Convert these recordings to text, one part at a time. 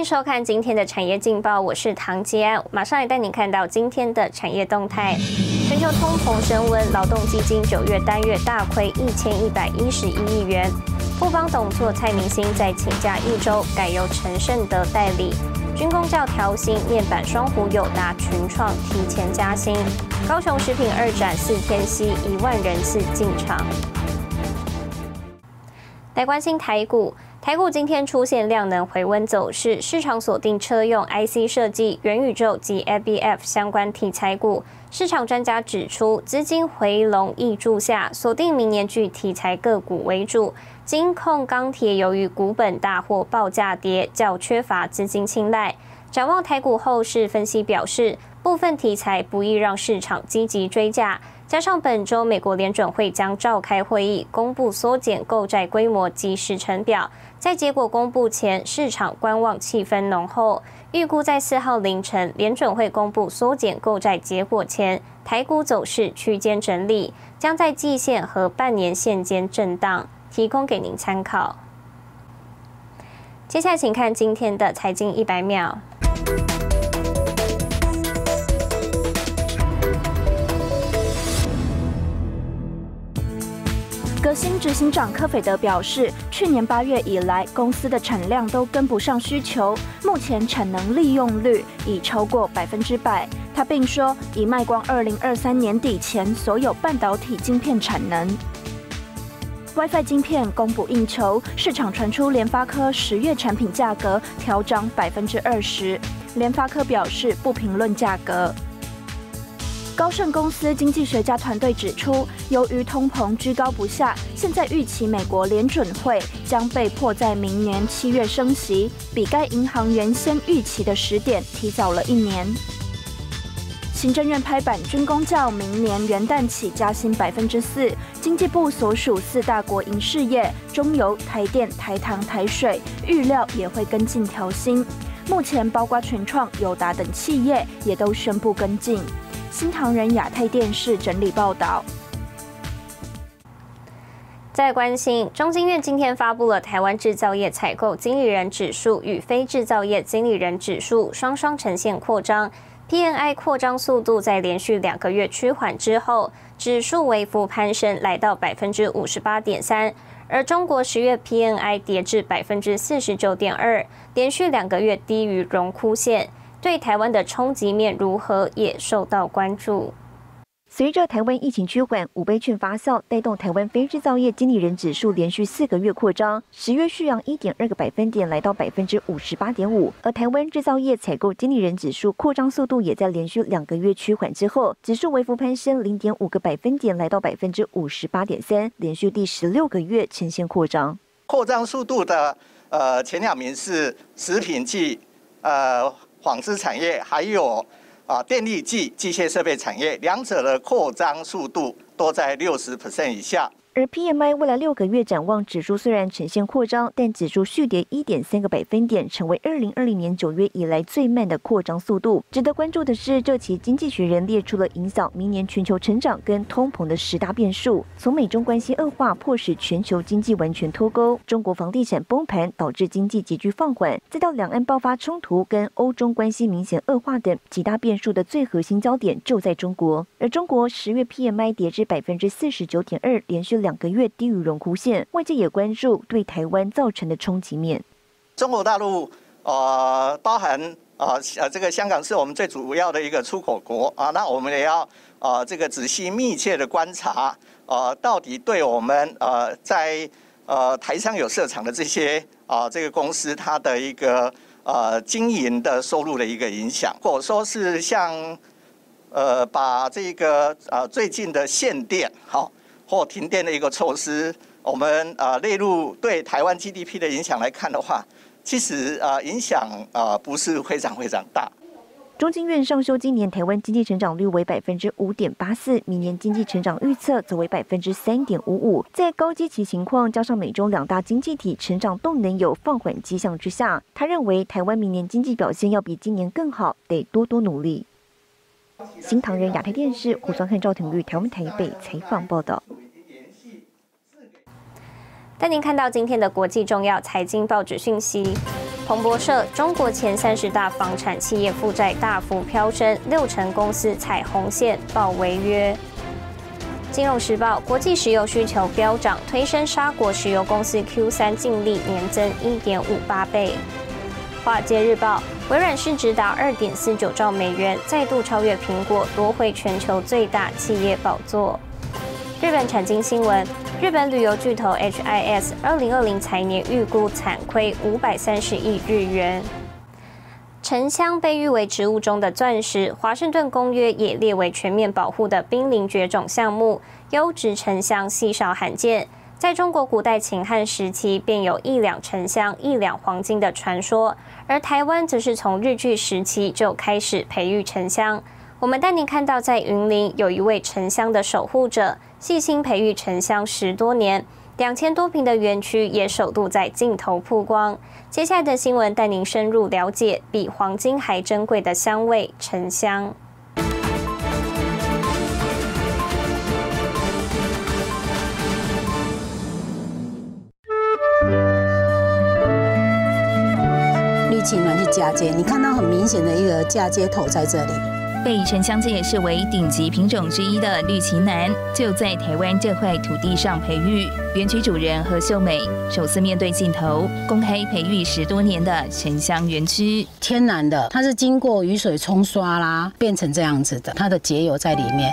迎收看今天的产业劲报，我是唐杰，马上来带你看到今天的产业动态。全球通膨升温，劳动基金九月单月大亏一千一百一十一亿元。富邦董座蔡明星在请假一周，改由陈胜德代理。军工教调薪，面板双虎友达群创提前加薪。高雄食品二展四天息一万人次进场。来关心台股。台股今天出现量能回温走势，市场锁定车用 IC 设计、元宇宙及 ABF 相关题材股。市场专家指出，资金回笼易注下，锁定明年具题材个股为主。金控钢铁由于股本大或报价跌，较缺乏资金青睐。展望台股后市，分析表示，部分题材不易让市场积极追价。加上本周美国联准会将召开会议，公布缩减购债规模及时程表，在结果公布前，市场观望气氛浓厚。预估在四号凌晨联准会公布缩减购债结果前，台股走势区间整理，将在季线和半年线间震荡，提供给您参考。接下来，请看今天的财经一百秒。革新执行长柯斐德表示，去年八月以来，公司的产量都跟不上需求，目前产能利用率已超过百分之百。他并说，已卖光二零二三年底前所有半导体晶片产能。WiFi 晶片供不应求，市场传出联发科十月产品价格调涨百分之二十，联发科表示不评论价格。高盛公司经济学家团队指出，由于通膨居高不下，现在预期美国联准会将被迫在明年七月升息，比该银行原先预期的时点提早了一年。行政院拍板，军工教明年元旦起加薪百分之四。经济部所属四大国营事业中油、台电、台糖、台水预料也会跟进调薪。目前包括群创、友达等企业也都宣布跟进。新唐人亚太电视整理报道。在关心，中经院今天发布了台湾制造业采购经理人指数与非制造业经理人指数双双呈现扩张，PNI 扩张速度在连续两个月趋缓之后，指数微幅攀升，来到百分之五十八点三。而中国十月 PNI 跌至百分之四十九点二，连续两个月低于荣枯线。对台湾的冲击面如何也受到关注。随着台湾疫情趋缓，五倍券发酵，带动台湾非制造业经理人指数连续四个月扩张，十月续扬一点二个百分点，来到百分之五十八点五。而台湾制造业采购经理人指数扩张速度也在连续两个月趋缓之后，指数微幅攀升零点五个百分点，来到百分之五十八点三，连续第十六个月呈现扩张。扩张速度的呃前两名是食品剂呃。纺织产业还有啊电力机机械设备产业，两者的扩张速度都在六十 percent 以下。而 PMI 未来六个月展望指数虽然呈现扩张，但指数续跌一点三个百分点，成为二零二零年九月以来最慢的扩张速度。值得关注的是，这期经济学人列出了影响明年全球成长跟通膨的十大变数。从美中关系恶化，迫使全球经济完全脱钩；中国房地产崩盘，导致经济急剧放缓；再到两岸爆发冲突，跟欧中关系明显恶化等几大变数的最核心焦点就在中国。而中国十月 PMI 跌至百分之四十九点二，连续两个月低于荣枯线，外界也关注对台湾造成的冲击面。中国大陆呃，包含啊呃这个香港是我们最主要的一个出口国啊，那我们也要啊这个仔细密切的观察啊，到底对我们呃在呃台上有设厂的这些啊这个公司它的一个呃经营的收入的一个影响，或者说是像呃把这个呃最近的限电好。或停电的一个措施，我们啊列入对台湾 GDP 的影响来看的话，其实啊影响啊不是非常非常大。中经院上修今年台湾经济成长率为百分之五点八四，明年经济成长预测则为百分之三点五五。在高基期情况加上美中两大经济体成长动能有放缓迹象之下，他认为台湾明年经济表现要比今年更好，得多多努力。新唐人亚太电视胡双汉、赵廷玉台湾台北采访报道。带您看到今天的国际重要财经报纸讯息。彭博社：中国前三十大房产企业负债大幅飙升，六成公司踩红线报违约。金融时报：国际石油需求飙涨，推升沙国石油公司 Q 三净利年增一点五八倍。华尔街日报：微软市值达二点四九兆美元，再度超越苹果，夺回全球最大企业宝座。日本产经新闻：日本旅游巨头 HIS 二零二零财年预估惨亏五百三十亿日元。沉香被誉为植物中的钻石，华盛顿公约也列为全面保护的濒临绝种项目。优质沉香稀少罕见。在中国古代秦汉时期，便有一两沉香、一两黄金的传说，而台湾则是从日据时期就开始培育沉香。我们带您看到，在云林有一位沉香的守护者，细心培育沉香十多年，两千多平的园区也首度在镜头曝光。接下来的新闻带您深入了解比黄金还珍贵的香味——沉香。情人去嫁接，你看到很明显的一个嫁接头在这里。被沉香界视为顶级品种之一的绿旗楠，就在台湾这块土地上培育。园区主人何秀美首次面对镜头，公开培育十多年的沉香园区。天然的，它是经过雨水冲刷啦，变成这样子的，它的结油在里面。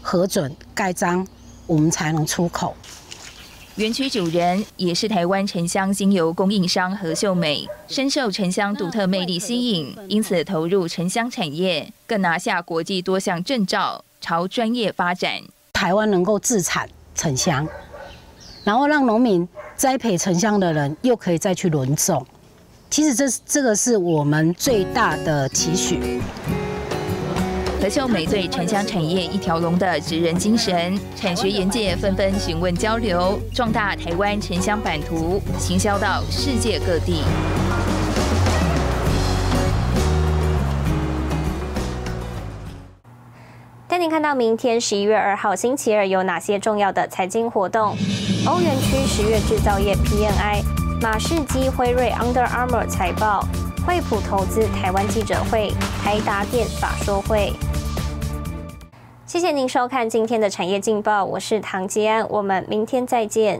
核准盖章，我们才能出口。园区主人也是台湾沉香精油供应商何秀美，深受沉香独特魅力吸引，因此投入沉香产业，更拿下国际多项证照，朝专业发展。台湾能够自产沉香，然后让农民栽培沉香的人又可以再去轮种，其实这这个是我们最大的期许。何秀美对沉香产业一条龙的职人精神，产学研界纷纷询问交流，壮大台湾沉香版图，行销到世界各地。带您看到明天十一月二号星期二有哪些重要的财经活动：欧元区十月制造业 PNI、马士基、辉瑞、Under Armour 财报。惠普投资台湾记者会、台达电法说会。谢谢您收看今天的产业劲报，我是唐吉安，我们明天再见。